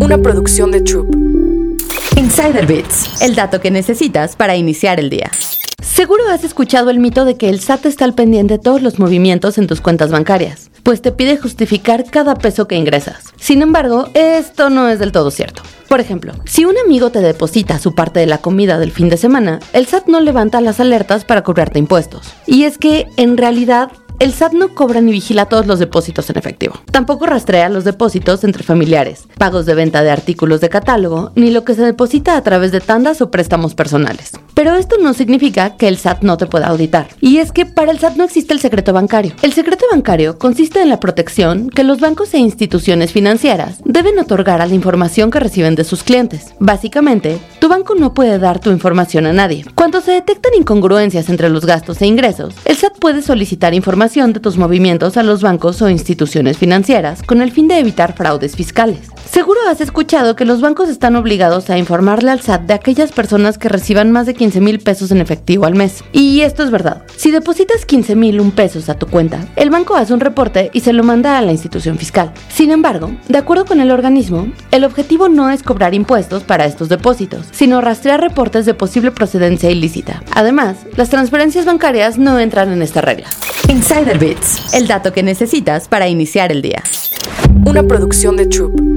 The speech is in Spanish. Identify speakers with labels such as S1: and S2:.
S1: Una producción de Troop.
S2: Insider Bits, el dato que necesitas para iniciar el día. Seguro has escuchado el mito de que el SAT está al pendiente de todos los movimientos en tus cuentas bancarias, pues te pide justificar cada peso que ingresas. Sin embargo, esto no es del todo cierto. Por ejemplo, si un amigo te deposita su parte de la comida del fin de semana, el SAT no levanta las alertas para cobrarte impuestos. Y es que, en realidad, el SAT no cobra ni vigila todos los depósitos en efectivo. Tampoco rastrea los depósitos entre familiares, pagos de venta de artículos de catálogo, ni lo que se deposita a través de tandas o préstamos personales. Pero esto no significa que el SAT no te pueda auditar. Y es que para el SAT no existe el secreto bancario. El secreto bancario consiste en la protección que los bancos e instituciones financieras deben otorgar a la información que reciben de sus clientes. Básicamente, tu banco no puede dar tu información a nadie. Cuando se detectan incongruencias entre los gastos e ingresos, el SAT puede solicitar información de tus movimientos a los bancos o instituciones financieras con el fin de evitar fraudes fiscales. Seguro has escuchado que los bancos están obligados a informarle al SAT de aquellas personas que reciban más de 15 mil pesos en efectivo al mes. Y esto es verdad. Si depositas 15 mil un pesos a tu cuenta, el banco hace un reporte y se lo manda a la institución fiscal. Sin embargo, de acuerdo con el organismo, el objetivo no es cobrar impuestos para estos depósitos, sino rastrear reportes de posible procedencia ilícita. Además, las transferencias bancarias no entran en esta regla. Insider Bits, el dato que necesitas para iniciar el día.
S1: Una producción de Troop.